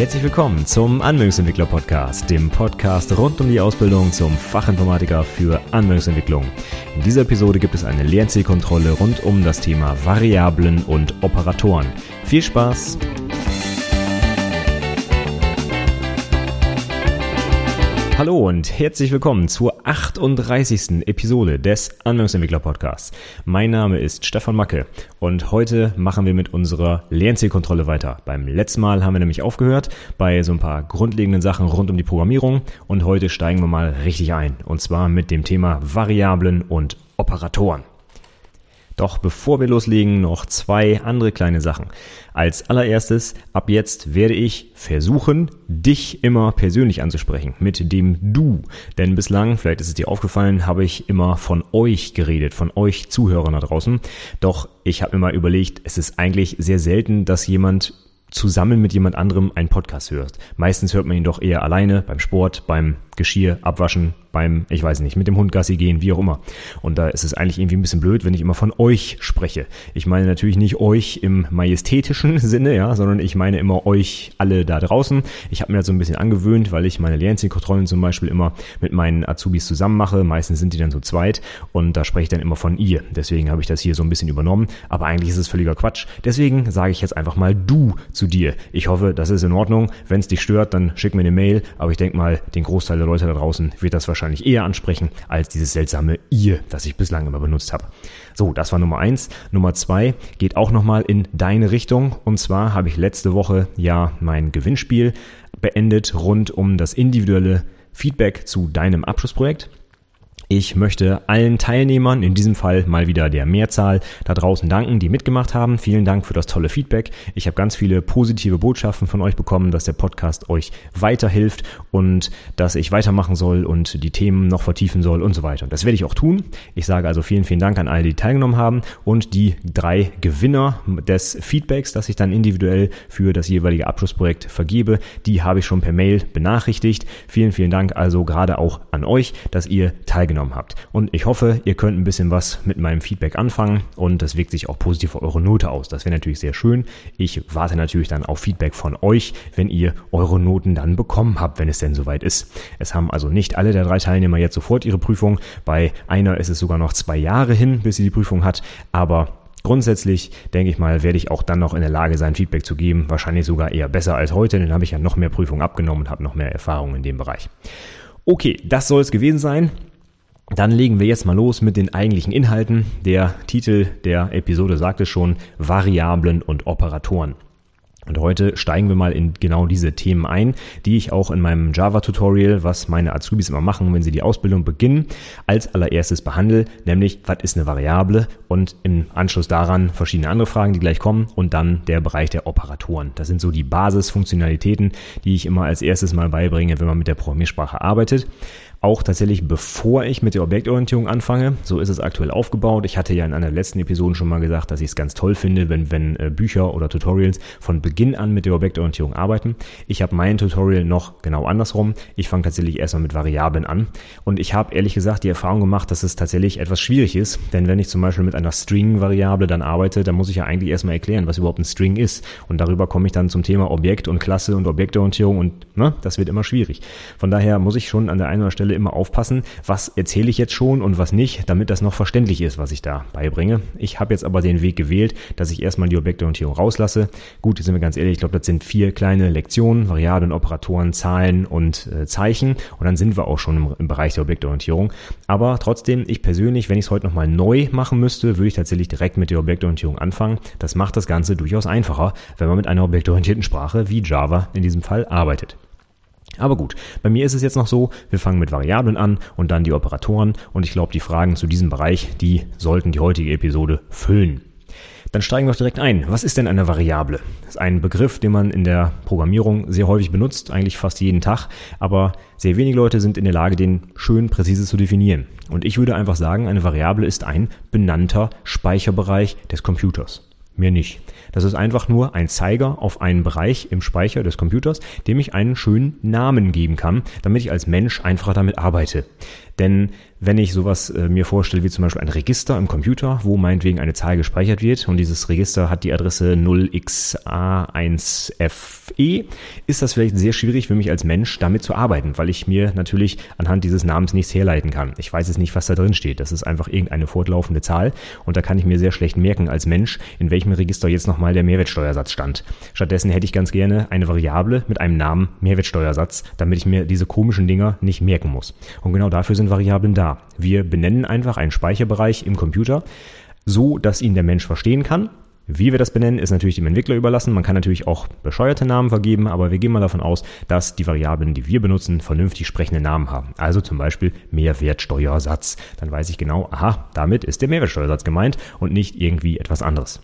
Herzlich willkommen zum Anwendungsentwickler Podcast, dem Podcast rund um die Ausbildung zum Fachinformatiker für Anwendungsentwicklung. In dieser Episode gibt es eine Lernzielkontrolle rund um das Thema Variablen und Operatoren. Viel Spaß! Hallo und herzlich willkommen zur 38. Episode des Anwendungsentwickler Podcasts. Mein Name ist Stefan Macke und heute machen wir mit unserer Lernzielkontrolle weiter. Beim letzten Mal haben wir nämlich aufgehört bei so ein paar grundlegenden Sachen rund um die Programmierung und heute steigen wir mal richtig ein und zwar mit dem Thema Variablen und Operatoren. Doch bevor wir loslegen, noch zwei andere kleine Sachen. Als allererstes, ab jetzt werde ich versuchen, dich immer persönlich anzusprechen, mit dem Du. Denn bislang, vielleicht ist es dir aufgefallen, habe ich immer von euch geredet, von euch Zuhörern da draußen. Doch ich habe mir mal überlegt, es ist eigentlich sehr selten, dass jemand zusammen mit jemand anderem einen Podcast hört. Meistens hört man ihn doch eher alleine beim Sport, beim Geschirr abwaschen, beim, ich weiß nicht, mit dem Hund Gassi gehen, wie auch immer. Und da ist es eigentlich irgendwie ein bisschen blöd, wenn ich immer von euch spreche. Ich meine natürlich nicht euch im majestätischen Sinne, ja, sondern ich meine immer euch alle da draußen. Ich habe mir das so ein bisschen angewöhnt, weil ich meine Lernzielkontrollen zum Beispiel immer mit meinen Azubis zusammen mache. Meistens sind die dann zu zweit und da spreche ich dann immer von ihr. Deswegen habe ich das hier so ein bisschen übernommen. Aber eigentlich ist es völliger Quatsch. Deswegen sage ich jetzt einfach mal du zu dir. Ich hoffe, das ist in Ordnung. Wenn es dich stört, dann schick mir eine Mail. Aber ich denke mal, den Großteil der Leute da draußen wird das wahrscheinlich eher ansprechen als dieses seltsame ihr, das ich bislang immer benutzt habe. So, das war Nummer eins. Nummer zwei geht auch nochmal in deine Richtung. Und zwar habe ich letzte Woche ja mein Gewinnspiel beendet rund um das individuelle Feedback zu deinem Abschlussprojekt. Ich möchte allen Teilnehmern, in diesem Fall mal wieder der Mehrzahl, da draußen danken, die mitgemacht haben. Vielen Dank für das tolle Feedback. Ich habe ganz viele positive Botschaften von euch bekommen, dass der Podcast euch weiterhilft und dass ich weitermachen soll und die Themen noch vertiefen soll und so weiter. Das werde ich auch tun. Ich sage also vielen, vielen Dank an alle, die teilgenommen haben und die drei Gewinner des Feedbacks, das ich dann individuell für das jeweilige Abschlussprojekt vergebe, die habe ich schon per Mail benachrichtigt. Vielen, vielen Dank also gerade auch an euch, dass ihr teilgenommen teilgenommen habt. Und ich hoffe, ihr könnt ein bisschen was mit meinem Feedback anfangen und das wirkt sich auch positiv auf eure Note aus. Das wäre natürlich sehr schön. Ich warte natürlich dann auf Feedback von euch, wenn ihr eure Noten dann bekommen habt, wenn es denn soweit ist. Es haben also nicht alle der drei Teilnehmer jetzt sofort ihre Prüfung. Bei einer ist es sogar noch zwei Jahre hin, bis sie die Prüfung hat. Aber Grundsätzlich denke ich mal, werde ich auch dann noch in der Lage sein, Feedback zu geben. Wahrscheinlich sogar eher besser als heute, denn habe ich ja noch mehr Prüfungen abgenommen und habe noch mehr Erfahrung in dem Bereich. Okay, das soll es gewesen sein. Dann legen wir jetzt mal los mit den eigentlichen Inhalten. Der Titel der Episode sagt es schon, Variablen und Operatoren. Und heute steigen wir mal in genau diese Themen ein, die ich auch in meinem Java-Tutorial, was meine Azubis immer machen, wenn sie die Ausbildung beginnen, als allererstes behandle, nämlich was ist eine Variable und im Anschluss daran verschiedene andere Fragen, die gleich kommen und dann der Bereich der Operatoren. Das sind so die Basisfunktionalitäten, die ich immer als erstes mal beibringe, wenn man mit der Programmiersprache arbeitet auch tatsächlich bevor ich mit der Objektorientierung anfange. So ist es aktuell aufgebaut. Ich hatte ja in einer letzten Episoden schon mal gesagt, dass ich es ganz toll finde, wenn, wenn äh, Bücher oder Tutorials von Beginn an mit der Objektorientierung arbeiten. Ich habe mein Tutorial noch genau andersrum. Ich fange tatsächlich erstmal mit Variablen an. Und ich habe ehrlich gesagt die Erfahrung gemacht, dass es tatsächlich etwas schwierig ist. Denn wenn ich zum Beispiel mit einer String-Variable dann arbeite, dann muss ich ja eigentlich erstmal erklären, was überhaupt ein String ist. Und darüber komme ich dann zum Thema Objekt und Klasse und Objektorientierung und ne, das wird immer schwierig. Von daher muss ich schon an der einen oder Stelle Stelle immer aufpassen, was erzähle ich jetzt schon und was nicht, damit das noch verständlich ist, was ich da beibringe. Ich habe jetzt aber den Weg gewählt, dass ich erstmal die Objektorientierung rauslasse. Gut, sind wir ganz ehrlich, ich glaube, das sind vier kleine Lektionen, Variablen, Operatoren, Zahlen und äh, Zeichen und dann sind wir auch schon im, im Bereich der Objektorientierung. Aber trotzdem, ich persönlich, wenn ich es heute nochmal neu machen müsste, würde ich tatsächlich direkt mit der Objektorientierung anfangen. Das macht das Ganze durchaus einfacher, wenn man mit einer objektorientierten Sprache wie Java in diesem Fall arbeitet. Aber gut, bei mir ist es jetzt noch so, wir fangen mit Variablen an und dann die Operatoren und ich glaube, die Fragen zu diesem Bereich, die sollten die heutige Episode füllen. Dann steigen wir doch direkt ein. Was ist denn eine Variable? Das ist ein Begriff, den man in der Programmierung sehr häufig benutzt, eigentlich fast jeden Tag, aber sehr wenige Leute sind in der Lage, den schön präzise zu definieren. Und ich würde einfach sagen, eine Variable ist ein benannter Speicherbereich des Computers. Mehr nicht. Das ist einfach nur ein Zeiger auf einen Bereich im Speicher des Computers, dem ich einen schönen Namen geben kann, damit ich als Mensch einfacher damit arbeite. Denn wenn ich sowas äh, mir vorstelle wie zum Beispiel ein Register im Computer, wo meinetwegen eine Zahl gespeichert wird und dieses Register hat die Adresse 0xa1fe, ist das vielleicht sehr schwierig für mich als Mensch damit zu arbeiten, weil ich mir natürlich anhand dieses Namens nichts herleiten kann. Ich weiß jetzt nicht, was da drin steht. Das ist einfach irgendeine fortlaufende Zahl und da kann ich mir sehr schlecht merken als Mensch, in welchem Register jetzt nochmal der Mehrwertsteuersatz stand. Stattdessen hätte ich ganz gerne eine Variable mit einem Namen Mehrwertsteuersatz, damit ich mir diese komischen Dinger nicht merken muss. Und genau dafür sind Variablen da. Wir benennen einfach einen Speicherbereich im Computer, so dass ihn der Mensch verstehen kann. Wie wir das benennen, ist natürlich dem Entwickler überlassen. Man kann natürlich auch bescheuerte Namen vergeben, aber wir gehen mal davon aus, dass die Variablen, die wir benutzen, vernünftig sprechende Namen haben. Also zum Beispiel Mehrwertsteuersatz. Dann weiß ich genau, aha, damit ist der Mehrwertsteuersatz gemeint und nicht irgendwie etwas anderes.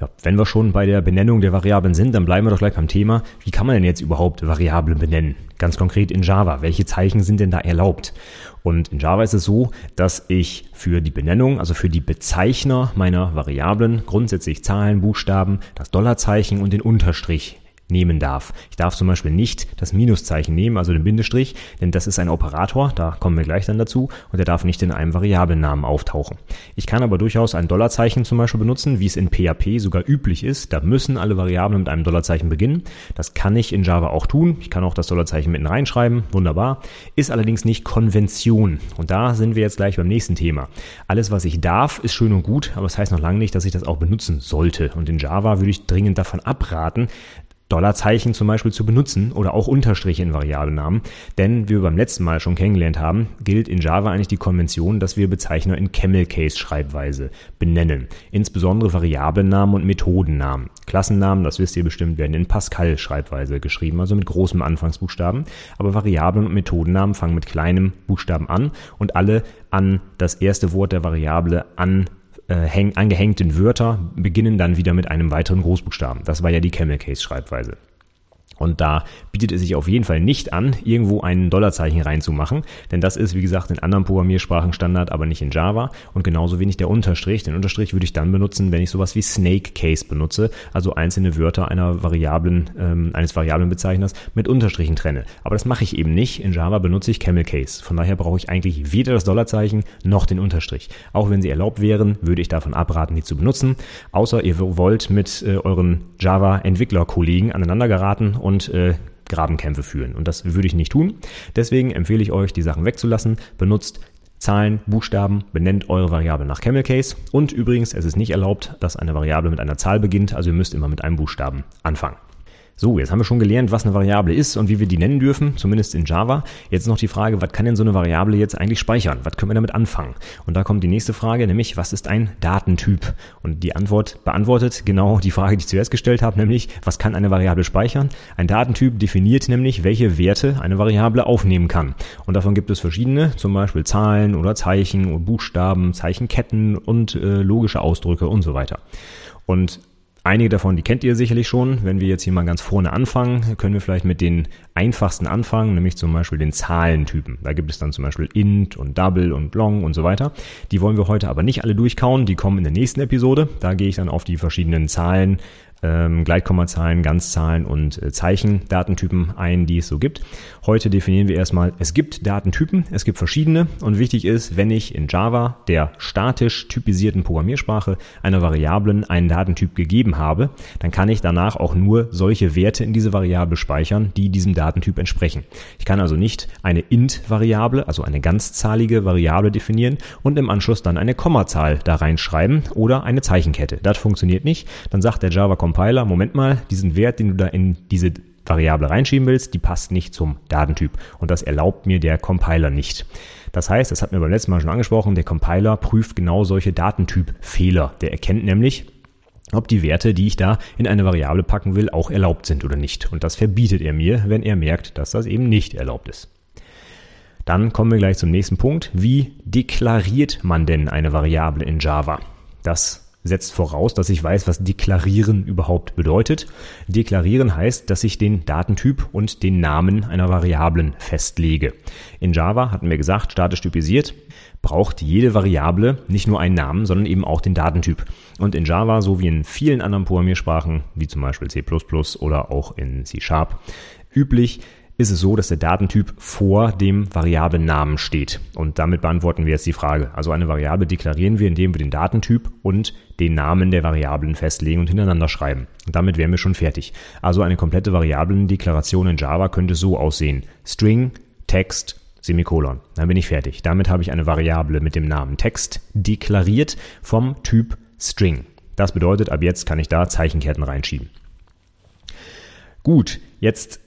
Ja, wenn wir schon bei der Benennung der Variablen sind, dann bleiben wir doch gleich beim Thema. Wie kann man denn jetzt überhaupt Variablen benennen? Ganz konkret in Java. Welche Zeichen sind denn da erlaubt? Und in Java ist es so, dass ich für die Benennung, also für die Bezeichner meiner Variablen grundsätzlich Zahlen, Buchstaben, das Dollarzeichen und den Unterstrich nehmen darf. Ich darf zum Beispiel nicht das Minuszeichen nehmen, also den Bindestrich, denn das ist ein Operator, da kommen wir gleich dann dazu, und der darf nicht in einem Variablennamen auftauchen. Ich kann aber durchaus ein Dollarzeichen zum Beispiel benutzen, wie es in PHP sogar üblich ist. Da müssen alle Variablen mit einem Dollarzeichen beginnen. Das kann ich in Java auch tun. Ich kann auch das Dollarzeichen mitten reinschreiben, wunderbar. Ist allerdings nicht Konvention. Und da sind wir jetzt gleich beim nächsten Thema. Alles, was ich darf, ist schön und gut, aber es das heißt noch lange nicht, dass ich das auch benutzen sollte. Und in Java würde ich dringend davon abraten, Dollarzeichen zum Beispiel zu benutzen oder auch Unterstriche in Variablennamen. Denn wie wir beim letzten Mal schon kennengelernt haben, gilt in Java eigentlich die Konvention, dass wir Bezeichner in Camel Case Schreibweise benennen. Insbesondere Variablennamen und Methodennamen. Klassennamen, das wisst ihr bestimmt, werden in Pascal Schreibweise geschrieben, also mit großem Anfangsbuchstaben. Aber Variablen und Methodennamen fangen mit kleinem Buchstaben an und alle an das erste Wort der Variable an äh, häng, angehängten Wörter beginnen dann wieder mit einem weiteren Großbuchstaben. Das war ja die Camel Case Schreibweise. Und da bietet es sich auf jeden Fall nicht an, irgendwo ein Dollarzeichen reinzumachen, denn das ist, wie gesagt, in anderen Programmiersprachen Standard, aber nicht in Java und genauso wenig der Unterstrich. Den Unterstrich würde ich dann benutzen, wenn ich sowas wie Snake Case benutze, also einzelne Wörter einer Variablen, ähm, eines Variablenbezeichners mit Unterstrichen trenne. Aber das mache ich eben nicht. In Java benutze ich Camel Case. Von daher brauche ich eigentlich weder das Dollarzeichen noch den Unterstrich. Auch wenn sie erlaubt wären, würde ich davon abraten, die zu benutzen, außer ihr wollt mit äh, euren Java-Entwicklerkollegen aneinander geraten und und äh, Grabenkämpfe führen. Und das würde ich nicht tun. Deswegen empfehle ich euch, die Sachen wegzulassen. Benutzt Zahlen, Buchstaben, benennt eure Variable nach Camel Case. Und übrigens, es ist nicht erlaubt, dass eine Variable mit einer Zahl beginnt, also ihr müsst immer mit einem Buchstaben anfangen. So, jetzt haben wir schon gelernt, was eine Variable ist und wie wir die nennen dürfen, zumindest in Java. Jetzt noch die Frage, was kann denn so eine Variable jetzt eigentlich speichern? Was können wir damit anfangen? Und da kommt die nächste Frage, nämlich, was ist ein Datentyp? Und die Antwort beantwortet genau die Frage, die ich zuerst gestellt habe, nämlich, was kann eine Variable speichern? Ein Datentyp definiert nämlich, welche Werte eine Variable aufnehmen kann. Und davon gibt es verschiedene, zum Beispiel Zahlen oder Zeichen oder Buchstaben, Zeichenketten und äh, logische Ausdrücke und so weiter. Und Einige davon, die kennt ihr sicherlich schon. Wenn wir jetzt hier mal ganz vorne anfangen, können wir vielleicht mit den einfachsten anfangen, nämlich zum Beispiel den Zahlentypen. Da gibt es dann zum Beispiel int und double und long und so weiter. Die wollen wir heute aber nicht alle durchkauen. Die kommen in der nächsten Episode. Da gehe ich dann auf die verschiedenen Zahlen ähm, Gleitkommazahlen, Ganzzahlen und äh, Zeichendatentypen ein, die es so gibt. Heute definieren wir erstmal, es gibt Datentypen, es gibt verschiedene und wichtig ist, wenn ich in Java, der statisch typisierten Programmiersprache, einer Variablen einen Datentyp gegeben habe, dann kann ich danach auch nur solche Werte in diese Variable speichern, die diesem Datentyp entsprechen. Ich kann also nicht eine int-Variable, also eine ganzzahlige Variable definieren und im Anschluss dann eine Kommazahl da reinschreiben oder eine Zeichenkette. Das funktioniert nicht. Dann sagt der Java Compiler, Moment mal, diesen Wert, den du da in diese Variable reinschieben willst, die passt nicht zum Datentyp. Und das erlaubt mir der Compiler nicht. Das heißt, das hat mir beim letzten Mal schon angesprochen, der Compiler prüft genau solche Datentyp-Fehler. Der erkennt nämlich, ob die Werte, die ich da in eine Variable packen will, auch erlaubt sind oder nicht. Und das verbietet er mir, wenn er merkt, dass das eben nicht erlaubt ist. Dann kommen wir gleich zum nächsten Punkt. Wie deklariert man denn eine Variable in Java? Das setzt voraus, dass ich weiß, was deklarieren überhaupt bedeutet. Deklarieren heißt, dass ich den Datentyp und den Namen einer Variablen festlege. In Java hatten wir gesagt, statisch typisiert, braucht jede Variable nicht nur einen Namen, sondern eben auch den Datentyp. Und in Java, so wie in vielen anderen Programmiersprachen, wie zum Beispiel C++ oder auch in C Sharp, üblich, ist es so, dass der Datentyp vor dem Variablennamen steht. Und damit beantworten wir jetzt die Frage. Also eine Variable deklarieren wir, indem wir den Datentyp und den Namen der Variablen festlegen und hintereinander schreiben. Und damit wären wir schon fertig. Also eine komplette Variablendeklaration in Java könnte so aussehen. String, Text, Semikolon. Dann bin ich fertig. Damit habe ich eine Variable mit dem Namen Text deklariert vom Typ String. Das bedeutet, ab jetzt kann ich da Zeichenketten reinschieben. Gut, jetzt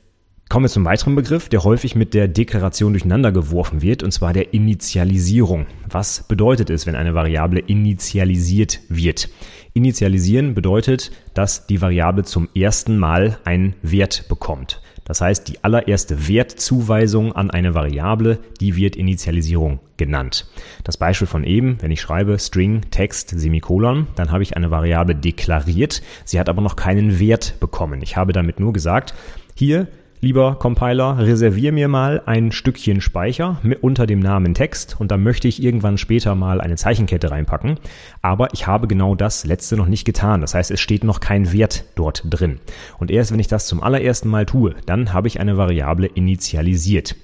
kommen wir zum weiteren Begriff, der häufig mit der Deklaration durcheinander geworfen wird, und zwar der Initialisierung. Was bedeutet es, wenn eine Variable initialisiert wird? Initialisieren bedeutet, dass die Variable zum ersten Mal einen Wert bekommt. Das heißt, die allererste Wertzuweisung an eine Variable, die wird Initialisierung genannt. Das Beispiel von eben, wenn ich schreibe String Text Semikolon, dann habe ich eine Variable deklariert, sie hat aber noch keinen Wert bekommen. Ich habe damit nur gesagt, hier lieber Compiler, reservier mir mal ein Stückchen Speicher unter dem Namen Text und da möchte ich irgendwann später mal eine Zeichenkette reinpacken. Aber ich habe genau das letzte noch nicht getan. Das heißt, es steht noch kein Wert dort drin. Und erst wenn ich das zum allerersten Mal tue, dann habe ich eine Variable initialisiert.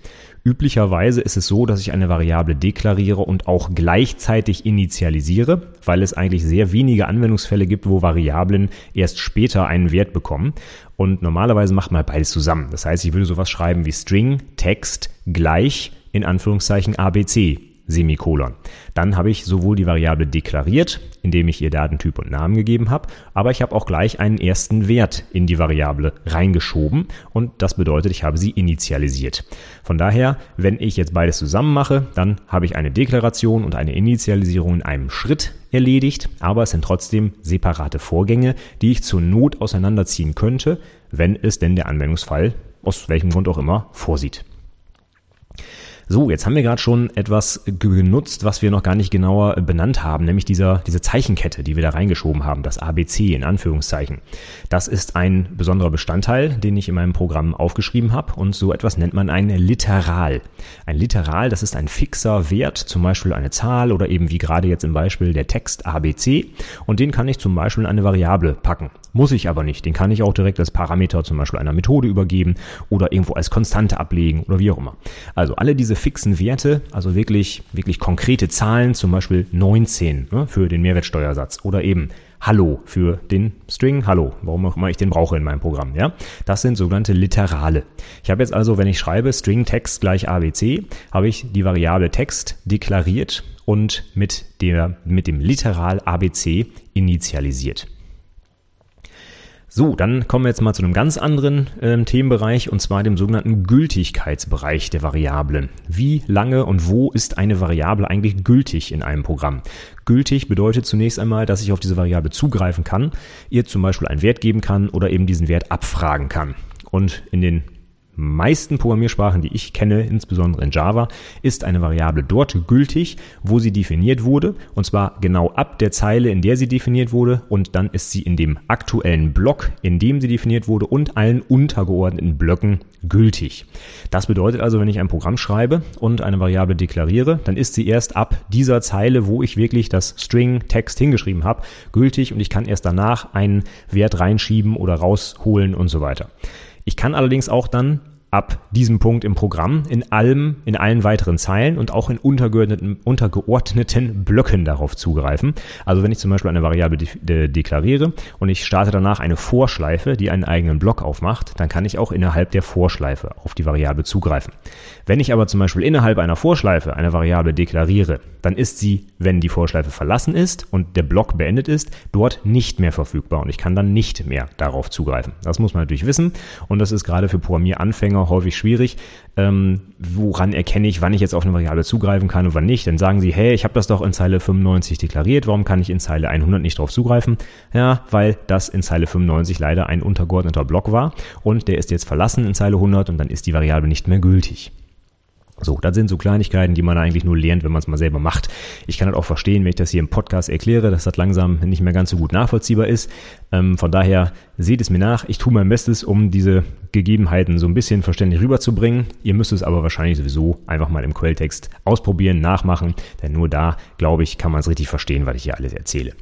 Üblicherweise ist es so, dass ich eine Variable deklariere und auch gleichzeitig initialisiere, weil es eigentlich sehr wenige Anwendungsfälle gibt, wo Variablen erst später einen Wert bekommen. Und normalerweise macht man beides zusammen. Das heißt, ich würde sowas schreiben wie String, Text gleich in Anführungszeichen ABC. Semikolon. Dann habe ich sowohl die Variable deklariert, indem ich ihr Datentyp und Namen gegeben habe, aber ich habe auch gleich einen ersten Wert in die Variable reingeschoben und das bedeutet, ich habe sie initialisiert. Von daher, wenn ich jetzt beides zusammen mache, dann habe ich eine Deklaration und eine Initialisierung in einem Schritt erledigt, aber es sind trotzdem separate Vorgänge, die ich zur Not auseinanderziehen könnte, wenn es denn der Anwendungsfall aus welchem Grund auch immer vorsieht. So, jetzt haben wir gerade schon etwas genutzt, was wir noch gar nicht genauer benannt haben, nämlich dieser, diese Zeichenkette, die wir da reingeschoben haben, das ABC in Anführungszeichen. Das ist ein besonderer Bestandteil, den ich in meinem Programm aufgeschrieben habe und so etwas nennt man ein Literal. Ein Literal, das ist ein fixer Wert, zum Beispiel eine Zahl oder eben wie gerade jetzt im Beispiel der Text ABC und den kann ich zum Beispiel in eine Variable packen. Muss ich aber nicht. Den kann ich auch direkt als Parameter zum Beispiel einer Methode übergeben oder irgendwo als Konstante ablegen oder wie auch immer. Also alle diese fixen Werte, also wirklich, wirklich konkrete Zahlen, zum Beispiel 19 ne, für den Mehrwertsteuersatz oder eben Hallo für den String Hallo, warum auch immer ich den brauche in meinem Programm. Ja, Das sind sogenannte Literale. Ich habe jetzt also, wenn ich schreibe String Text gleich ABC, habe ich die Variable Text deklariert und mit, der, mit dem Literal ABC initialisiert. So, dann kommen wir jetzt mal zu einem ganz anderen äh, Themenbereich und zwar dem sogenannten Gültigkeitsbereich der Variablen. Wie lange und wo ist eine Variable eigentlich gültig in einem Programm? Gültig bedeutet zunächst einmal, dass ich auf diese Variable zugreifen kann, ihr zum Beispiel einen Wert geben kann oder eben diesen Wert abfragen kann. Und in den meisten Programmiersprachen, die ich kenne, insbesondere in Java, ist eine Variable dort gültig, wo sie definiert wurde, und zwar genau ab der Zeile, in der sie definiert wurde, und dann ist sie in dem aktuellen Block, in dem sie definiert wurde, und allen untergeordneten Blöcken gültig. Das bedeutet also, wenn ich ein Programm schreibe und eine Variable deklariere, dann ist sie erst ab dieser Zeile, wo ich wirklich das String Text hingeschrieben habe, gültig und ich kann erst danach einen Wert reinschieben oder rausholen und so weiter. Ich kann allerdings auch dann ab diesem Punkt im Programm in allem, in allen weiteren Zeilen und auch in untergeordneten, untergeordneten Blöcken darauf zugreifen. Also wenn ich zum Beispiel eine Variable de de deklariere und ich starte danach eine Vorschleife, die einen eigenen Block aufmacht, dann kann ich auch innerhalb der Vorschleife auf die Variable zugreifen. Wenn ich aber zum Beispiel innerhalb einer Vorschleife eine Variable deklariere, dann ist sie, wenn die Vorschleife verlassen ist und der Block beendet ist, dort nicht mehr verfügbar und ich kann dann nicht mehr darauf zugreifen. Das muss man natürlich wissen und das ist gerade für Programmieranfänger Anfänger häufig schwierig. Ähm, woran erkenne ich, wann ich jetzt auf eine Variable zugreifen kann und wann nicht? Dann sagen sie, hey, ich habe das doch in Zeile 95 deklariert, warum kann ich in Zeile 100 nicht drauf zugreifen? Ja, weil das in Zeile 95 leider ein untergeordneter Block war und der ist jetzt verlassen in Zeile 100 und dann ist die Variable nicht mehr gültig. So, das sind so Kleinigkeiten, die man eigentlich nur lernt, wenn man es mal selber macht. Ich kann das auch verstehen, wenn ich das hier im Podcast erkläre, dass das langsam nicht mehr ganz so gut nachvollziehbar ist. Ähm, von daher seht es mir nach. Ich tue mein Bestes, um diese Gegebenheiten so ein bisschen verständlich rüberzubringen. Ihr müsst es aber wahrscheinlich sowieso einfach mal im Quelltext ausprobieren, nachmachen, denn nur da, glaube ich, kann man es richtig verstehen, was ich hier alles erzähle.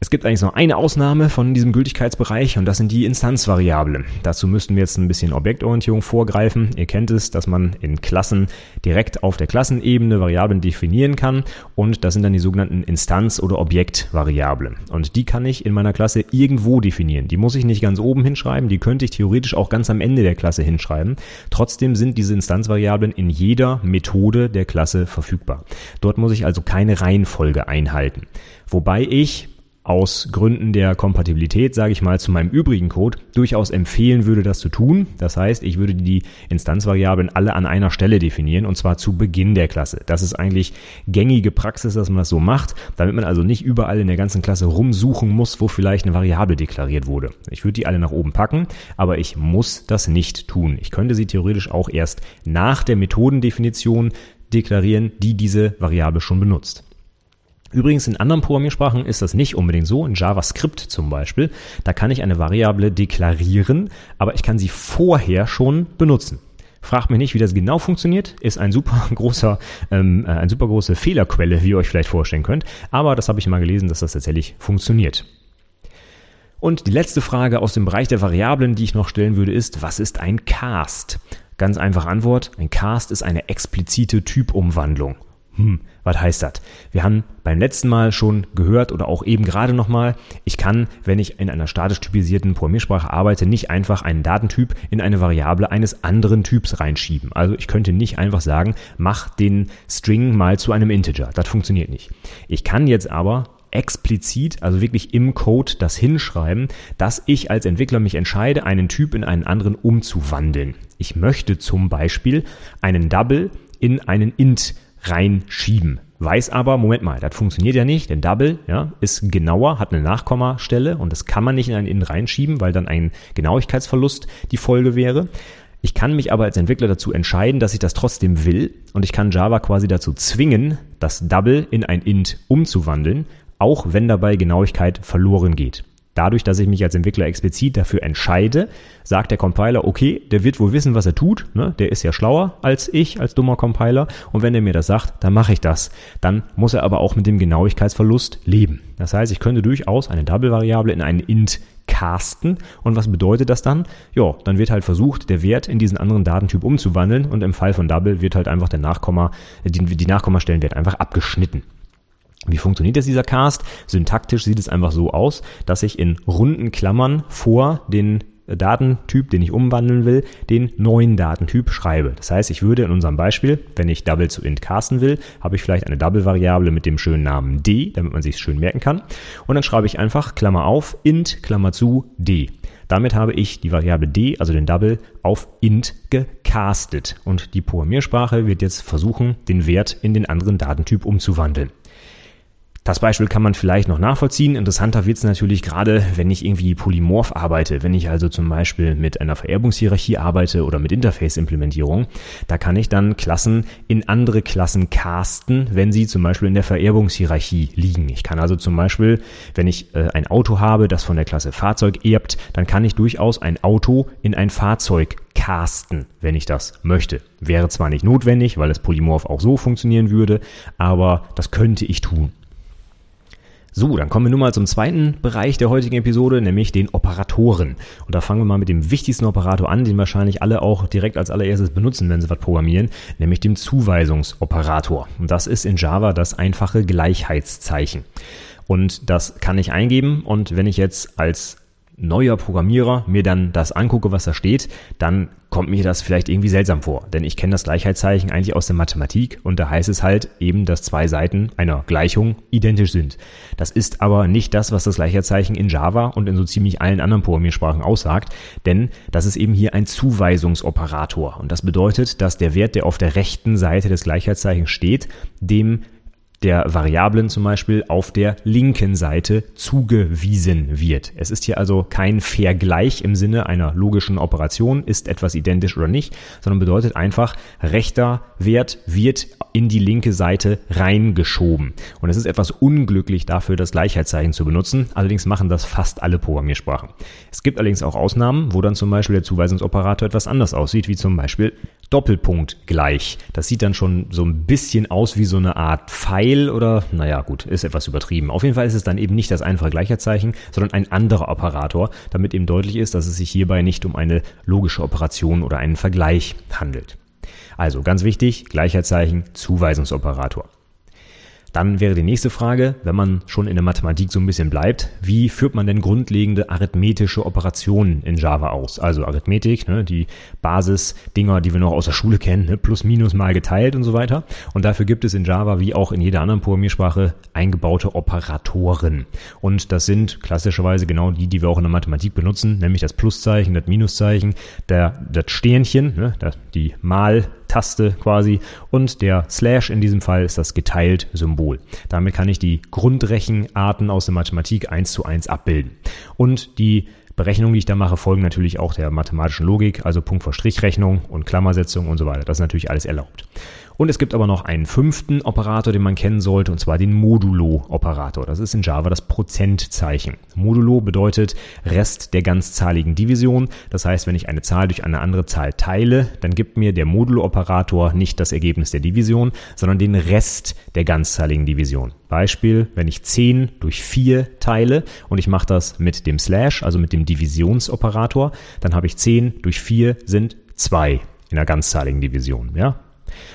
Es gibt eigentlich noch eine Ausnahme von diesem Gültigkeitsbereich und das sind die Instanzvariablen. Dazu müssten wir jetzt ein bisschen Objektorientierung vorgreifen. Ihr kennt es, dass man in Klassen direkt auf der Klassenebene Variablen definieren kann und das sind dann die sogenannten Instanz- oder Objektvariablen. Und die kann ich in meiner Klasse irgendwo definieren. Die muss ich nicht ganz oben hinschreiben, die könnte ich theoretisch auch ganz am Ende der Klasse hinschreiben. Trotzdem sind diese Instanzvariablen in jeder Methode der Klasse verfügbar. Dort muss ich also keine Reihenfolge einhalten. Wobei ich aus Gründen der Kompatibilität, sage ich mal, zu meinem übrigen Code durchaus empfehlen würde, das zu tun. Das heißt, ich würde die Instanzvariablen alle an einer Stelle definieren und zwar zu Beginn der Klasse. Das ist eigentlich gängige Praxis, dass man das so macht, damit man also nicht überall in der ganzen Klasse rumsuchen muss, wo vielleicht eine Variable deklariert wurde. Ich würde die alle nach oben packen, aber ich muss das nicht tun. Ich könnte sie theoretisch auch erst nach der Methodendefinition deklarieren, die diese Variable schon benutzt. Übrigens in anderen Programmiersprachen ist das nicht unbedingt so. In JavaScript zum Beispiel, da kann ich eine Variable deklarieren, aber ich kann sie vorher schon benutzen. Fragt mich nicht, wie das genau funktioniert. Ist ein super großer, ähm, äh, eine super große Fehlerquelle, wie ihr euch vielleicht vorstellen könnt. Aber das habe ich mal gelesen, dass das tatsächlich funktioniert. Und die letzte Frage aus dem Bereich der Variablen, die ich noch stellen würde, ist, was ist ein Cast? Ganz einfache Antwort. Ein Cast ist eine explizite Typumwandlung. Hm, was heißt das? Wir haben beim letzten Mal schon gehört oder auch eben gerade nochmal, ich kann, wenn ich in einer statisch typisierten Programmiersprache arbeite, nicht einfach einen Datentyp in eine Variable eines anderen Typs reinschieben. Also ich könnte nicht einfach sagen, mach den String mal zu einem Integer. Das funktioniert nicht. Ich kann jetzt aber explizit, also wirklich im Code das hinschreiben, dass ich als Entwickler mich entscheide, einen Typ in einen anderen umzuwandeln. Ich möchte zum Beispiel einen Double in einen Int reinschieben. Weiß aber, Moment mal, das funktioniert ja nicht, denn Double ja, ist genauer, hat eine Nachkommastelle und das kann man nicht in einen In reinschieben, weil dann ein Genauigkeitsverlust die Folge wäre. Ich kann mich aber als Entwickler dazu entscheiden, dass ich das trotzdem will und ich kann Java quasi dazu zwingen, das Double in ein Int umzuwandeln, auch wenn dabei Genauigkeit verloren geht. Dadurch, dass ich mich als Entwickler explizit dafür entscheide, sagt der Compiler, okay, der wird wohl wissen, was er tut, ne? der ist ja schlauer als ich, als dummer Compiler, und wenn er mir das sagt, dann mache ich das. Dann muss er aber auch mit dem Genauigkeitsverlust leben. Das heißt, ich könnte durchaus eine Double-Variable in einen int casten. Und was bedeutet das dann? Ja, dann wird halt versucht, der Wert in diesen anderen Datentyp umzuwandeln und im Fall von Double wird halt einfach der Nachkomma, die, die Nachkommastellen wird einfach abgeschnitten. Wie funktioniert jetzt dieser Cast? Syntaktisch sieht es einfach so aus, dass ich in runden Klammern vor den Datentyp, den ich umwandeln will, den neuen Datentyp schreibe. Das heißt, ich würde in unserem Beispiel, wenn ich Double zu int casten will, habe ich vielleicht eine Double-Variable mit dem schönen Namen d, damit man sich schön merken kann. Und dann schreibe ich einfach Klammer auf, int, Klammer zu, d. Damit habe ich die Variable d, also den Double, auf int gecastet. Und die Programmiersprache wird jetzt versuchen, den Wert in den anderen Datentyp umzuwandeln. Das Beispiel kann man vielleicht noch nachvollziehen. Interessanter wird es natürlich gerade, wenn ich irgendwie polymorph arbeite. Wenn ich also zum Beispiel mit einer Vererbungshierarchie arbeite oder mit Interface-Implementierung. Da kann ich dann Klassen in andere Klassen casten, wenn sie zum Beispiel in der Vererbungshierarchie liegen. Ich kann also zum Beispiel, wenn ich äh, ein Auto habe, das von der Klasse Fahrzeug erbt, dann kann ich durchaus ein Auto in ein Fahrzeug casten, wenn ich das möchte. Wäre zwar nicht notwendig, weil es polymorph auch so funktionieren würde, aber das könnte ich tun. So, dann kommen wir nun mal zum zweiten Bereich der heutigen Episode, nämlich den Operatoren. Und da fangen wir mal mit dem wichtigsten Operator an, den wahrscheinlich alle auch direkt als allererstes benutzen, wenn sie was programmieren, nämlich dem Zuweisungsoperator. Und das ist in Java das einfache Gleichheitszeichen. Und das kann ich eingeben und wenn ich jetzt als neuer Programmierer mir dann das angucke, was da steht, dann kommt mir das vielleicht irgendwie seltsam vor. Denn ich kenne das Gleichheitszeichen eigentlich aus der Mathematik und da heißt es halt eben, dass zwei Seiten einer Gleichung identisch sind. Das ist aber nicht das, was das Gleichheitszeichen in Java und in so ziemlich allen anderen Programmiersprachen aussagt, denn das ist eben hier ein Zuweisungsoperator. Und das bedeutet, dass der Wert, der auf der rechten Seite des Gleichheitszeichens steht, dem der Variablen zum Beispiel auf der linken Seite zugewiesen wird. Es ist hier also kein Vergleich im Sinne einer logischen Operation, ist etwas identisch oder nicht, sondern bedeutet einfach, rechter Wert wird in die linke Seite reingeschoben. Und es ist etwas unglücklich dafür, das Gleichheitszeichen zu benutzen. Allerdings machen das fast alle Programmiersprachen. Es gibt allerdings auch Ausnahmen, wo dann zum Beispiel der Zuweisungsoperator etwas anders aussieht, wie zum Beispiel Doppelpunkt gleich. Das sieht dann schon so ein bisschen aus wie so eine Art Pfeil oder, naja, gut, ist etwas übertrieben. Auf jeden Fall ist es dann eben nicht das einfache Gleichheitszeichen, sondern ein anderer Operator, damit eben deutlich ist, dass es sich hierbei nicht um eine logische Operation oder einen Vergleich handelt. Also ganz wichtig, Gleichheitszeichen, Zuweisungsoperator. Dann wäre die nächste Frage, wenn man schon in der Mathematik so ein bisschen bleibt, wie führt man denn grundlegende arithmetische Operationen in Java aus? Also Arithmetik, ne, die Basisdinger, die wir noch aus der Schule kennen, ne, plus, minus, mal geteilt und so weiter. Und dafür gibt es in Java wie auch in jeder anderen Programmiersprache eingebaute Operatoren. Und das sind klassischerweise genau die, die wir auch in der Mathematik benutzen, nämlich das Pluszeichen, das Minuszeichen, der, das Sternchen, ne, die Mal Taste quasi und der Slash in diesem Fall ist das geteilt Symbol. Damit kann ich die Grundrechenarten aus der Mathematik eins zu eins abbilden. Und die Berechnungen, die ich da mache, folgen natürlich auch der mathematischen Logik, also Punkt vor Strichrechnung und Klammersetzung und so weiter. Das ist natürlich alles erlaubt. Und es gibt aber noch einen fünften Operator, den man kennen sollte, und zwar den Modulo-Operator. Das ist in Java das Prozentzeichen. Modulo bedeutet Rest der ganzzahligen Division. Das heißt, wenn ich eine Zahl durch eine andere Zahl teile, dann gibt mir der Modulo-Operator nicht das Ergebnis der Division, sondern den Rest der ganzzahligen Division. Beispiel, wenn ich 10 durch 4 teile und ich mache das mit dem Slash, also mit dem Divisionsoperator, dann habe ich 10 durch 4 sind 2 in der ganzzahligen Division. Ja,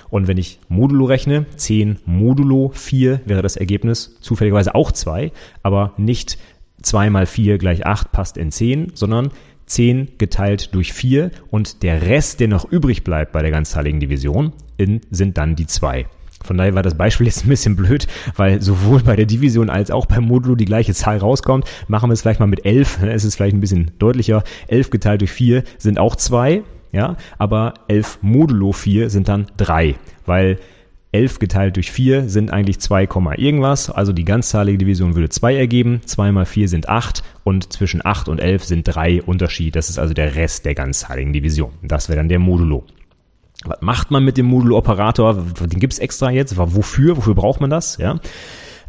und wenn ich Modulo rechne, 10 Modulo 4 wäre das Ergebnis zufälligerweise auch 2, aber nicht 2 mal 4 gleich 8 passt in 10, sondern 10 geteilt durch 4 und der Rest, der noch übrig bleibt bei der ganzzahligen Division, in, sind dann die 2. Von daher war das Beispiel jetzt ein bisschen blöd, weil sowohl bei der Division als auch beim Modulo die gleiche Zahl rauskommt. Machen wir es vielleicht mal mit 11, es ist vielleicht ein bisschen deutlicher. 11 geteilt durch 4 sind auch 2, ja, aber 11 modulo 4 sind dann 3, weil 11 geteilt durch 4 sind eigentlich 2, irgendwas, also die ganzzahlige Division würde 2 ergeben, 2 mal 4 sind 8 und zwischen 8 und 11 sind 3 Unterschied, das ist also der Rest der ganzzahligen Division. Das wäre dann der Modulo. Was macht man mit dem Modulo-Operator? Den gibt's extra jetzt. Wofür? Wofür braucht man das? Ja.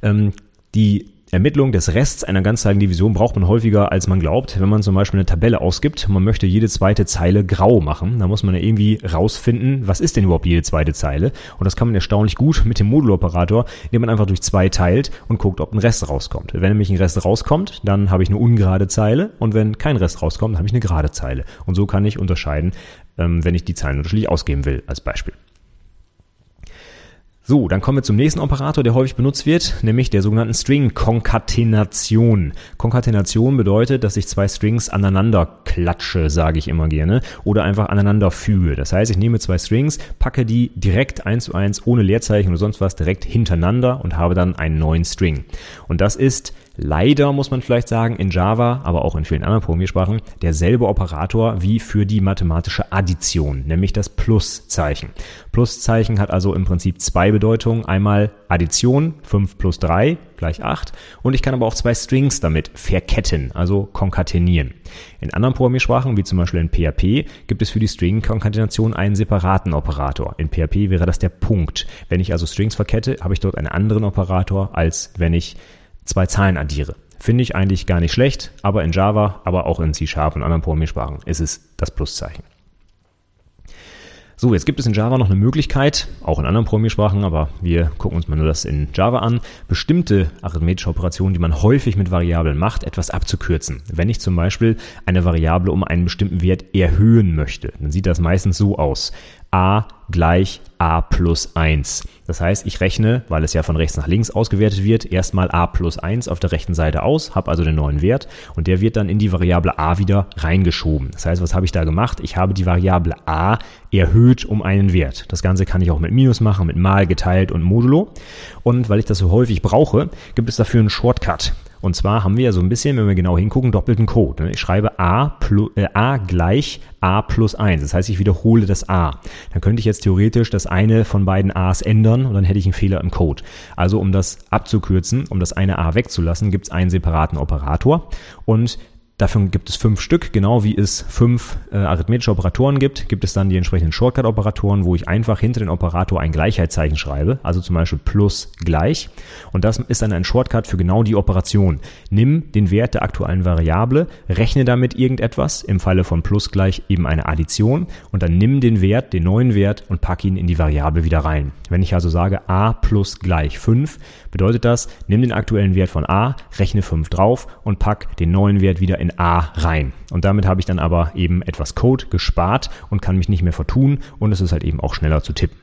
Ähm, die Ermittlung des Rests einer ganzzahligen Division braucht man häufiger, als man glaubt. Wenn man zum Beispiel eine Tabelle ausgibt, man möchte jede zweite Zeile grau machen, dann muss man ja irgendwie rausfinden, was ist denn überhaupt jede zweite Zeile. Und das kann man erstaunlich gut mit dem Moduloperator, indem man einfach durch zwei teilt und guckt, ob ein Rest rauskommt. Wenn nämlich ein Rest rauskommt, dann habe ich eine ungerade Zeile und wenn kein Rest rauskommt, dann habe ich eine gerade Zeile. Und so kann ich unterscheiden, ähm, wenn ich die Zeilen unterschiedlich ausgeben will, als Beispiel. So, dann kommen wir zum nächsten Operator, der häufig benutzt wird, nämlich der sogenannten String-Konkatenation. Konkatenation bedeutet, dass ich zwei Strings aneinander klatsche, sage ich immer gerne, oder einfach aneinander füge. Das heißt, ich nehme zwei Strings, packe die direkt eins zu eins ohne Leerzeichen oder sonst was direkt hintereinander und habe dann einen neuen String. Und das ist leider, muss man vielleicht sagen, in Java, aber auch in vielen anderen Programmiersprachen derselbe Operator wie für die mathematische Addition, nämlich das Pluszeichen. Pluszeichen hat also im Prinzip zwei Bedeutungen. Einmal Addition, 5 plus 3 gleich 8. Und ich kann aber auch zwei Strings damit verketten, also konkatenieren. In anderen Programmiersprachen, wie zum Beispiel in PHP, gibt es für die String-Konkatenation einen separaten Operator. In PHP wäre das der Punkt. Wenn ich also Strings verkette, habe ich dort einen anderen Operator, als wenn ich zwei Zahlen addiere. Finde ich eigentlich gar nicht schlecht, aber in Java, aber auch in C-Sharp und anderen Programmiersprachen ist es das Pluszeichen. So, jetzt gibt es in Java noch eine Möglichkeit, auch in anderen Programmiersprachen, aber wir gucken uns mal nur das in Java an, bestimmte arithmetische Operationen, die man häufig mit Variablen macht, etwas abzukürzen. Wenn ich zum Beispiel eine Variable um einen bestimmten Wert erhöhen möchte, dann sieht das meistens so aus a gleich a plus 1. Das heißt, ich rechne, weil es ja von rechts nach links ausgewertet wird, erstmal a plus 1 auf der rechten Seite aus, habe also den neuen Wert und der wird dann in die Variable a wieder reingeschoben. Das heißt, was habe ich da gemacht? Ich habe die Variable a erhöht um einen Wert. Das Ganze kann ich auch mit Minus machen, mit mal geteilt und Modulo. Und weil ich das so häufig brauche, gibt es dafür einen Shortcut. Und zwar haben wir ja so ein bisschen, wenn wir genau hingucken, doppelten Code. Ich schreibe a, plus, äh, a gleich a plus 1. Das heißt, ich wiederhole das a. Dann könnte ich jetzt theoretisch das eine von beiden a's ändern und dann hätte ich einen Fehler im Code. Also um das abzukürzen, um das eine a wegzulassen, gibt es einen separaten Operator und Davon gibt es fünf Stück, genau wie es fünf äh, arithmetische Operatoren gibt, gibt es dann die entsprechenden Shortcut-Operatoren, wo ich einfach hinter den Operator ein Gleichheitszeichen schreibe, also zum Beispiel plus gleich. Und das ist dann ein Shortcut für genau die Operation. Nimm den Wert der aktuellen Variable, rechne damit irgendetwas, im Falle von plus gleich eben eine Addition, und dann nimm den Wert, den neuen Wert und pack ihn in die Variable wieder rein. Wenn ich also sage a plus gleich 5, bedeutet das, nimm den aktuellen Wert von a, rechne 5 drauf und pack den neuen Wert wieder in A rein. Und damit habe ich dann aber eben etwas Code gespart und kann mich nicht mehr vertun und es ist halt eben auch schneller zu tippen.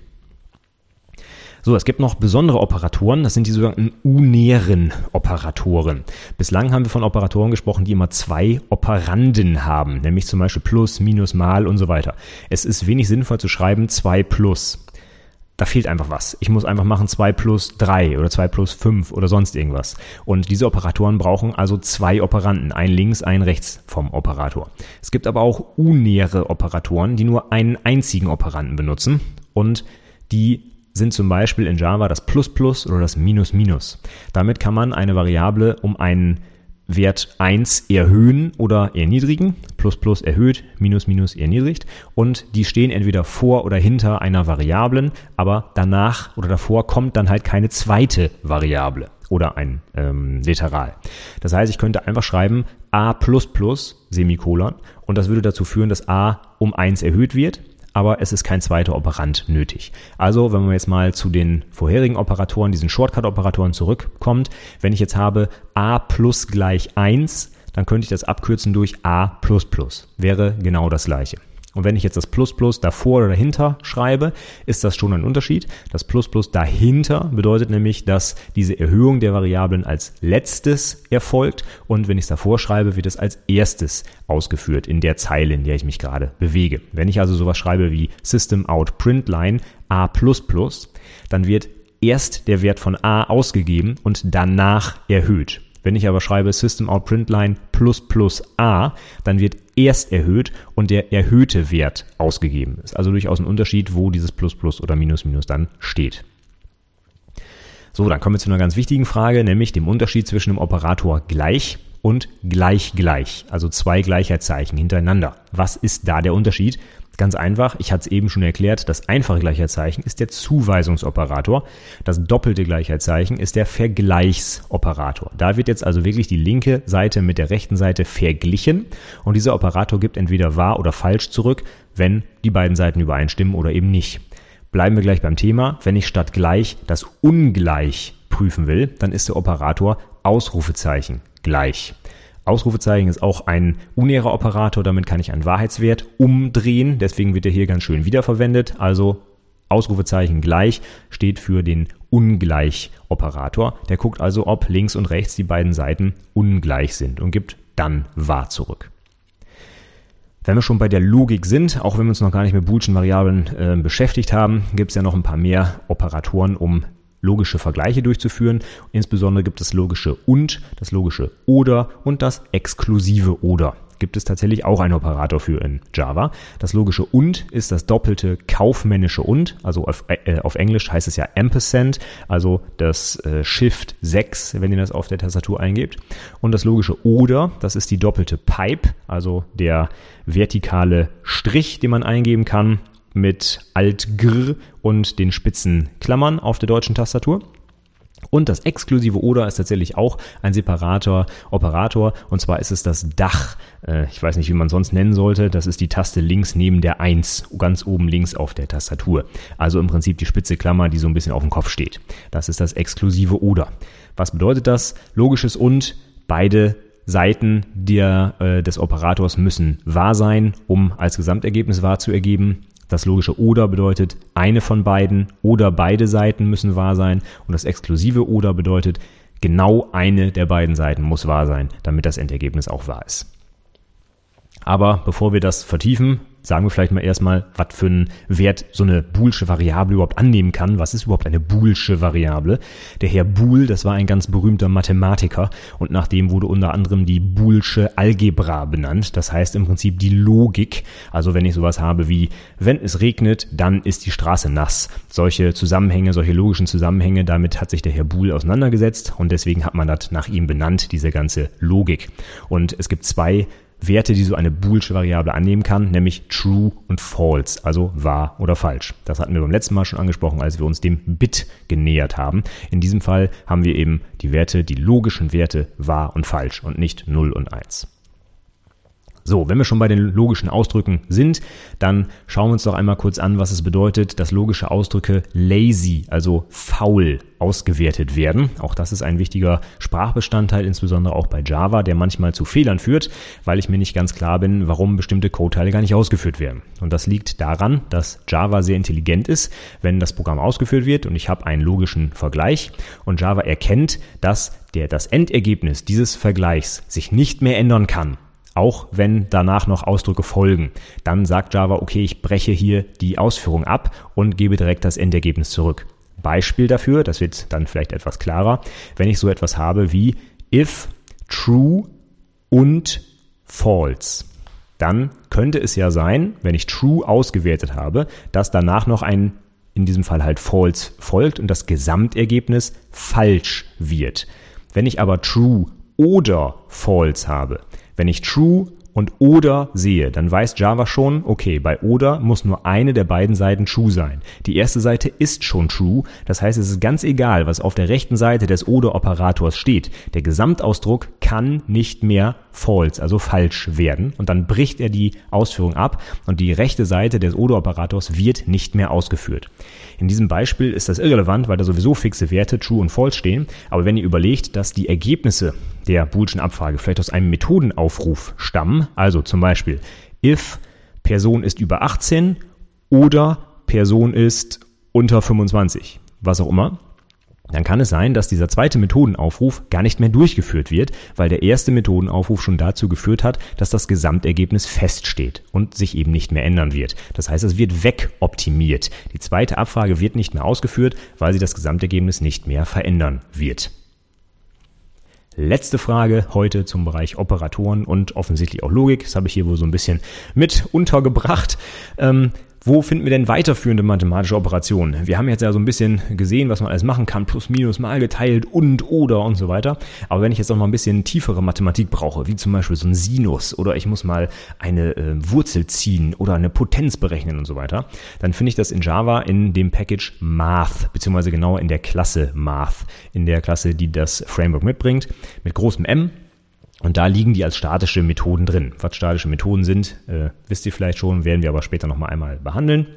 So, es gibt noch besondere Operatoren, das sind die sogenannten unären Operatoren. Bislang haben wir von Operatoren gesprochen, die immer zwei Operanden haben, nämlich zum Beispiel plus, minus, mal und so weiter. Es ist wenig sinnvoll zu schreiben 2 plus da fehlt einfach was. Ich muss einfach machen 2 plus 3 oder 2 plus 5 oder sonst irgendwas. Und diese Operatoren brauchen also zwei Operanden, ein links, ein rechts vom Operator. Es gibt aber auch unäre Operatoren, die nur einen einzigen Operanden benutzen und die sind zum Beispiel in Java das Plus Plus oder das Minus Minus. Damit kann man eine Variable um einen Wert 1 erhöhen oder erniedrigen. Plus plus erhöht, minus minus erniedrigt. Und die stehen entweder vor oder hinter einer Variablen, aber danach oder davor kommt dann halt keine zweite Variable oder ein ähm, Literal. Das heißt, ich könnte einfach schreiben a plus plus Semikolon und das würde dazu führen, dass a um 1 erhöht wird aber es ist kein zweiter Operand nötig. Also, wenn man jetzt mal zu den vorherigen Operatoren, diesen Shortcut-Operatoren zurückkommt, wenn ich jetzt habe a plus gleich 1, dann könnte ich das abkürzen durch a plus plus. Wäre genau das gleiche. Und wenn ich jetzt das Plus Plus davor oder dahinter schreibe, ist das schon ein Unterschied. Das Plus Plus dahinter bedeutet nämlich, dass diese Erhöhung der Variablen als letztes erfolgt und wenn ich es davor schreibe, wird es als erstes ausgeführt in der Zeile, in der ich mich gerade bewege. Wenn ich also sowas schreibe wie System Out Print Line A++, dann wird erst der Wert von A ausgegeben und danach erhöht. Wenn ich aber schreibe System Out Print Line plus plus A, dann wird erst erhöht und der erhöhte Wert ausgegeben. Ist also durchaus ein Unterschied, wo dieses plus plus oder minus minus dann steht. So, dann kommen wir zu einer ganz wichtigen Frage, nämlich dem Unterschied zwischen dem Operator gleich und gleich gleich, also zwei Gleichheitszeichen hintereinander. Was ist da der Unterschied? Ganz einfach, ich hatte es eben schon erklärt, das einfache Gleichheitszeichen ist der Zuweisungsoperator, das doppelte Gleichheitszeichen ist der Vergleichsoperator. Da wird jetzt also wirklich die linke Seite mit der rechten Seite verglichen und dieser Operator gibt entweder wahr oder falsch zurück, wenn die beiden Seiten übereinstimmen oder eben nicht. Bleiben wir gleich beim Thema. Wenn ich statt gleich das ungleich prüfen will, dann ist der Operator Ausrufezeichen gleich. Ausrufezeichen ist auch ein unärer Operator, damit kann ich einen Wahrheitswert umdrehen, deswegen wird er hier ganz schön wiederverwendet. Also Ausrufezeichen gleich steht für den Ungleich-Operator. Der guckt also, ob links und rechts die beiden Seiten ungleich sind und gibt dann wahr zurück. Wenn wir schon bei der Logik sind, auch wenn wir uns noch gar nicht mit Boolschen Variablen äh, beschäftigt haben, gibt es ja noch ein paar mehr Operatoren, um logische Vergleiche durchzuführen. Insbesondere gibt es logische und, das logische oder und das exklusive oder. Gibt es tatsächlich auch einen Operator für in Java. Das logische und ist das doppelte kaufmännische und, also auf, äh, auf Englisch heißt es ja Ampersand, also das äh, Shift 6, wenn ihr das auf der Tastatur eingebt. Und das logische oder, das ist die doppelte Pipe, also der vertikale Strich, den man eingeben kann mit Alt-Gr und den spitzen Klammern auf der deutschen Tastatur. Und das exklusive Oder ist tatsächlich auch ein separater Operator. Und zwar ist es das Dach. Äh, ich weiß nicht, wie man sonst nennen sollte. Das ist die Taste links neben der 1, ganz oben links auf der Tastatur. Also im Prinzip die spitze Klammer, die so ein bisschen auf dem Kopf steht. Das ist das exklusive Oder. Was bedeutet das? Logisches und beide Seiten der, äh, des Operators müssen wahr sein, um als Gesamtergebnis wahr zu ergeben. Das logische oder bedeutet eine von beiden oder beide Seiten müssen wahr sein. Und das exklusive oder bedeutet genau eine der beiden Seiten muss wahr sein, damit das Endergebnis auch wahr ist. Aber bevor wir das vertiefen, sagen wir vielleicht mal erstmal, was für einen Wert so eine boolsche Variable überhaupt annehmen kann. Was ist überhaupt eine boolsche Variable? Der Herr Boole, das war ein ganz berühmter Mathematiker und nach dem wurde unter anderem die boolsche Algebra benannt. Das heißt im Prinzip die Logik. Also wenn ich sowas habe wie, wenn es regnet, dann ist die Straße nass. Solche Zusammenhänge, solche logischen Zusammenhänge, damit hat sich der Herr Boole auseinandergesetzt und deswegen hat man das nach ihm benannt, diese ganze Logik. Und es gibt zwei Werte, die so eine boolsche Variable annehmen kann, nämlich true und false, also wahr oder falsch. Das hatten wir beim letzten Mal schon angesprochen, als wir uns dem Bit genähert haben. In diesem Fall haben wir eben die Werte, die logischen Werte wahr und falsch und nicht 0 und 1. So, wenn wir schon bei den logischen Ausdrücken sind, dann schauen wir uns doch einmal kurz an, was es bedeutet, dass logische Ausdrücke lazy, also faul, ausgewertet werden. Auch das ist ein wichtiger Sprachbestandteil, insbesondere auch bei Java, der manchmal zu Fehlern führt, weil ich mir nicht ganz klar bin, warum bestimmte Codeteile gar nicht ausgeführt werden. Und das liegt daran, dass Java sehr intelligent ist, wenn das Programm ausgeführt wird und ich habe einen logischen Vergleich und Java erkennt, dass der, das Endergebnis dieses Vergleichs sich nicht mehr ändern kann auch wenn danach noch Ausdrücke folgen. Dann sagt Java, okay, ich breche hier die Ausführung ab und gebe direkt das Endergebnis zurück. Beispiel dafür, das wird dann vielleicht etwas klarer, wenn ich so etwas habe wie if true und false. Dann könnte es ja sein, wenn ich true ausgewertet habe, dass danach noch ein in diesem Fall halt false folgt und das Gesamtergebnis falsch wird. Wenn ich aber true oder false habe, wenn ich true und oder sehe, dann weiß Java schon, okay, bei oder muss nur eine der beiden Seiten true sein. Die erste Seite ist schon true, das heißt, es ist ganz egal, was auf der rechten Seite des oder Operators steht. Der Gesamtausdruck kann nicht mehr false, also falsch werden und dann bricht er die Ausführung ab und die rechte Seite des oder Operators wird nicht mehr ausgeführt. In diesem Beispiel ist das irrelevant, weil da sowieso fixe Werte true und false stehen. Aber wenn ihr überlegt, dass die Ergebnisse der boolschen Abfrage vielleicht aus einem Methodenaufruf stammen, also zum Beispiel if Person ist über 18 oder Person ist unter 25, was auch immer, dann kann es sein, dass dieser zweite Methodenaufruf gar nicht mehr durchgeführt wird, weil der erste Methodenaufruf schon dazu geführt hat, dass das Gesamtergebnis feststeht und sich eben nicht mehr ändern wird. Das heißt, es wird wegoptimiert. Die zweite Abfrage wird nicht mehr ausgeführt, weil sie das Gesamtergebnis nicht mehr verändern wird. Letzte Frage heute zum Bereich Operatoren und offensichtlich auch Logik. Das habe ich hier wohl so ein bisschen mit untergebracht. Ähm, wo finden wir denn weiterführende mathematische Operationen? Wir haben jetzt ja so ein bisschen gesehen, was man alles machen kann, plus, minus, mal geteilt und, oder und so weiter. Aber wenn ich jetzt noch mal ein bisschen tiefere Mathematik brauche, wie zum Beispiel so ein Sinus oder ich muss mal eine äh, Wurzel ziehen oder eine Potenz berechnen und so weiter, dann finde ich das in Java in dem Package Math, beziehungsweise genauer in der Klasse Math, in der Klasse, die das Framework mitbringt, mit großem M und da liegen die als statische Methoden drin. Was statische Methoden sind, äh, wisst ihr vielleicht schon, werden wir aber später nochmal einmal behandeln.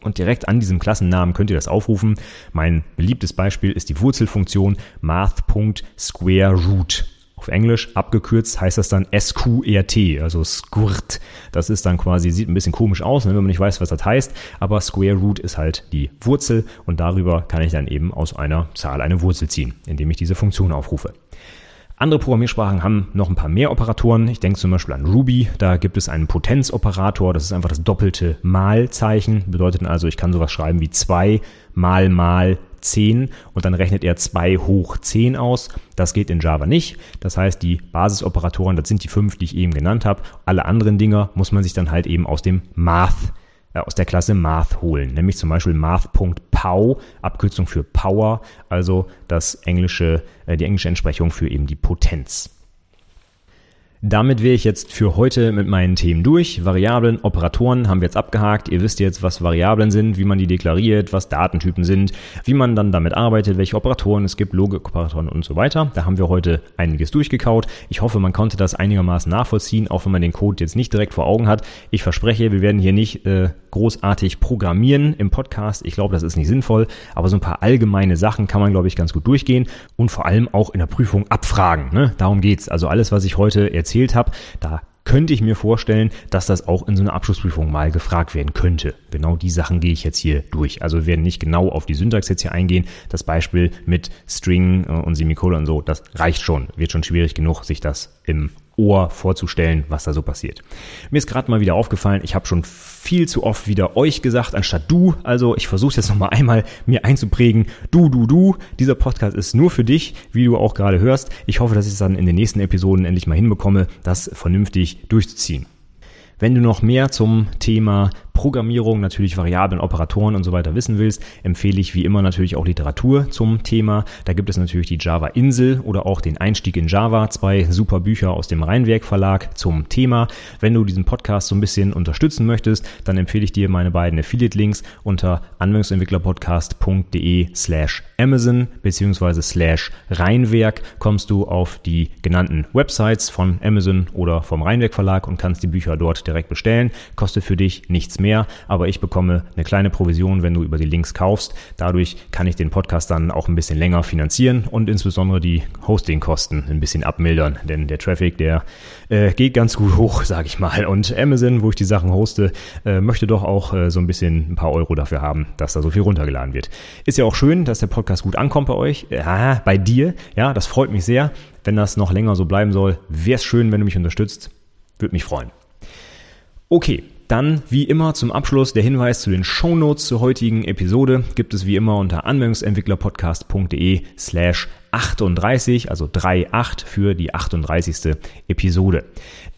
Und direkt an diesem Klassennamen könnt ihr das aufrufen. Mein beliebtes Beispiel ist die Wurzelfunktion math.squareroot. Auf Englisch abgekürzt heißt das dann SQRT, also Squirt. Das ist dann quasi, sieht ein bisschen komisch aus, ne, wenn man nicht weiß, was das heißt, aber Square Root ist halt die Wurzel und darüber kann ich dann eben aus einer Zahl eine Wurzel ziehen, indem ich diese Funktion aufrufe. Andere Programmiersprachen haben noch ein paar mehr Operatoren. Ich denke zum Beispiel an Ruby. Da gibt es einen Potenzoperator. Das ist einfach das doppelte Malzeichen. Bedeutet also, ich kann sowas schreiben wie 2 mal mal 10 und dann rechnet er 2 hoch 10 aus. Das geht in Java nicht. Das heißt, die Basisoperatoren, das sind die fünf, die ich eben genannt habe. Alle anderen Dinger muss man sich dann halt eben aus dem Math aus der Klasse Math holen, nämlich zum Beispiel Math.pow, Abkürzung für Power, also das englische, äh, die englische Entsprechung für eben die Potenz. Damit wäre ich jetzt für heute mit meinen Themen durch. Variablen, Operatoren haben wir jetzt abgehakt. Ihr wisst jetzt, was Variablen sind, wie man die deklariert, was Datentypen sind, wie man dann damit arbeitet, welche Operatoren es gibt, Logikoperatoren und so weiter. Da haben wir heute einiges durchgekaut. Ich hoffe, man konnte das einigermaßen nachvollziehen, auch wenn man den Code jetzt nicht direkt vor Augen hat. Ich verspreche, wir werden hier nicht äh, großartig programmieren im Podcast. Ich glaube, das ist nicht sinnvoll, aber so ein paar allgemeine Sachen kann man, glaube ich, ganz gut durchgehen und vor allem auch in der Prüfung abfragen. Ne? Darum geht's. Also alles, was ich heute erzähle, erzählt habe, da könnte ich mir vorstellen, dass das auch in so einer Abschlussprüfung mal gefragt werden könnte. Genau die Sachen gehe ich jetzt hier durch. Also wir werden nicht genau auf die Syntax jetzt hier eingehen. Das Beispiel mit String äh, und Semikolon und so, das reicht schon. Wird schon schwierig genug, sich das im Ohr vorzustellen, was da so passiert. Mir ist gerade mal wieder aufgefallen, ich habe schon viel zu oft wieder euch gesagt, anstatt du. Also ich versuche jetzt nochmal einmal mir einzuprägen, du, du, du. Dieser Podcast ist nur für dich, wie du auch gerade hörst. Ich hoffe, dass ich es dann in den nächsten Episoden endlich mal hinbekomme, das vernünftig durchzuziehen. Wenn du noch mehr zum Thema Programmierung, natürlich Variablen, Operatoren und so weiter wissen willst, empfehle ich wie immer natürlich auch Literatur zum Thema. Da gibt es natürlich die Java Insel oder auch den Einstieg in Java, zwei super Bücher aus dem Rheinwerk Verlag zum Thema. Wenn du diesen Podcast so ein bisschen unterstützen möchtest, dann empfehle ich dir meine beiden Affiliate-Links unter anwendungsentwicklerpodcast.de slash Amazon beziehungsweise slash Rheinwerk kommst du auf die genannten Websites von Amazon oder vom Rheinwerk Verlag und kannst die Bücher dort direkt bestellen. Kostet für dich nichts mehr mehr, aber ich bekomme eine kleine Provision, wenn du über die Links kaufst. Dadurch kann ich den Podcast dann auch ein bisschen länger finanzieren und insbesondere die Hostingkosten ein bisschen abmildern, denn der Traffic, der äh, geht ganz gut hoch, sage ich mal. Und Amazon, wo ich die Sachen hoste, äh, möchte doch auch äh, so ein bisschen ein paar Euro dafür haben, dass da so viel runtergeladen wird. Ist ja auch schön, dass der Podcast gut ankommt bei euch, ja, bei dir. Ja, das freut mich sehr. Wenn das noch länger so bleiben soll, wäre es schön, wenn du mich unterstützt. Würde mich freuen. Okay, dann wie immer zum Abschluss der Hinweis zu den Shownotes zur heutigen Episode gibt es wie immer unter anwendungsentwicklerpodcast.de slash 38, also 38 für die 38. Episode.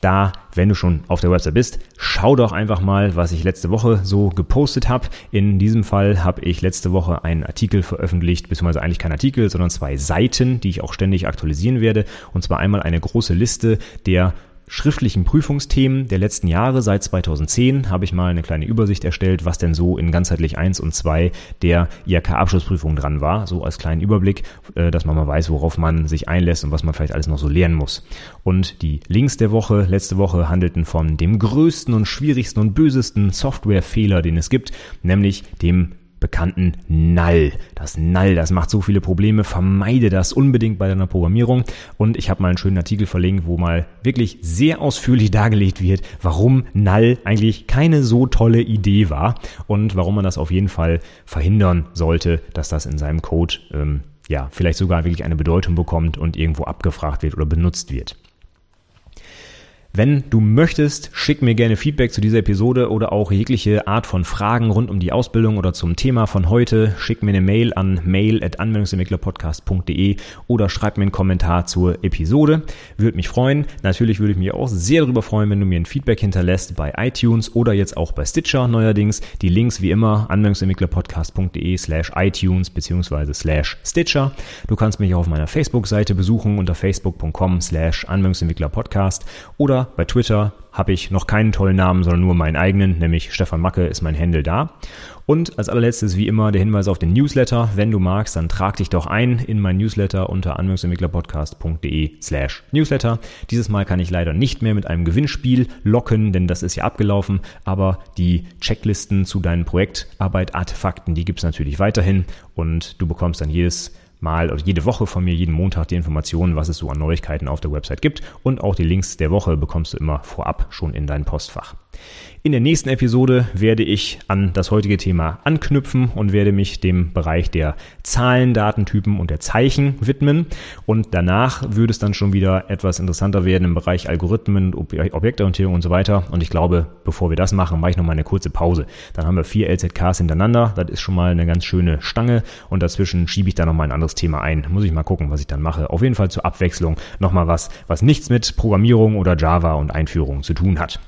Da, wenn du schon auf der Website bist, schau doch einfach mal, was ich letzte Woche so gepostet habe. In diesem Fall habe ich letzte Woche einen Artikel veröffentlicht, beziehungsweise eigentlich kein Artikel, sondern zwei Seiten, die ich auch ständig aktualisieren werde. Und zwar einmal eine große Liste der schriftlichen Prüfungsthemen der letzten Jahre. Seit 2010 habe ich mal eine kleine Übersicht erstellt, was denn so in ganzheitlich 1 und 2 der IHK-Abschlussprüfung dran war. So als kleinen Überblick, äh, dass man mal weiß, worauf man sich einlässt und was man vielleicht alles noch so lernen muss. Und die Links der Woche, letzte Woche, handelten von dem größten und schwierigsten und bösesten Softwarefehler, den es gibt, nämlich dem bekannten Null. Das Null, das macht so viele Probleme. Vermeide das unbedingt bei deiner Programmierung. Und ich habe mal einen schönen Artikel verlinkt, wo mal wirklich sehr ausführlich dargelegt wird, warum Null eigentlich keine so tolle Idee war und warum man das auf jeden Fall verhindern sollte, dass das in seinem Code ähm, ja vielleicht sogar wirklich eine Bedeutung bekommt und irgendwo abgefragt wird oder benutzt wird. Wenn du möchtest, schick mir gerne Feedback zu dieser Episode oder auch jegliche Art von Fragen rund um die Ausbildung oder zum Thema von heute. Schick mir eine Mail an mail@anwendungsentwicklerpodcast.de oder schreib mir einen Kommentar zur Episode. Würde mich freuen. Natürlich würde ich mich auch sehr darüber freuen, wenn du mir ein Feedback hinterlässt bei iTunes oder jetzt auch bei Stitcher neuerdings. Die Links wie immer anwendungsentwicklerpodcast.de slash iTunes beziehungsweise slash Stitcher. Du kannst mich auch auf meiner Facebook-Seite besuchen unter facebook.com slash Anwendungsentwicklerpodcast oder bei Twitter habe ich noch keinen tollen Namen, sondern nur meinen eigenen, nämlich Stefan Macke ist mein Handle da. Und als allerletztes wie immer der Hinweis auf den Newsletter. Wenn du magst, dann trag dich doch ein in mein Newsletter unter anwendungsentwicklerpodcast.de slash Newsletter. Dieses Mal kann ich leider nicht mehr mit einem Gewinnspiel locken, denn das ist ja abgelaufen. Aber die Checklisten zu deinen Projektarbeit-Artefakten, die gibt es natürlich weiterhin und du bekommst dann jedes mal oder jede Woche von mir jeden Montag die Informationen, was es so an Neuigkeiten auf der Website gibt und auch die Links der Woche bekommst du immer vorab schon in dein Postfach. In der nächsten Episode werde ich an das heutige Thema anknüpfen und werde mich dem Bereich der Zahlen, Datentypen und der Zeichen widmen. Und danach würde es dann schon wieder etwas interessanter werden im Bereich Algorithmen, Objektorientierung und so weiter. Und ich glaube, bevor wir das machen, mache ich noch mal eine kurze Pause. Dann haben wir vier LZKs hintereinander. Das ist schon mal eine ganz schöne Stange. Und dazwischen schiebe ich da noch mal ein anderes Thema ein. Muss ich mal gucken, was ich dann mache. Auf jeden Fall zur Abwechslung noch mal was, was nichts mit Programmierung oder Java und Einführung zu tun hat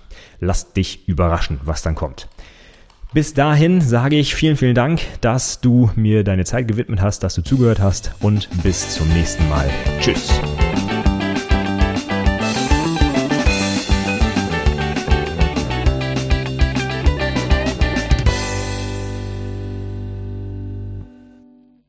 lass dich überraschen, was dann kommt. Bis dahin sage ich vielen, vielen Dank, dass du mir deine Zeit gewidmet hast, dass du zugehört hast und bis zum nächsten Mal. Tschüss.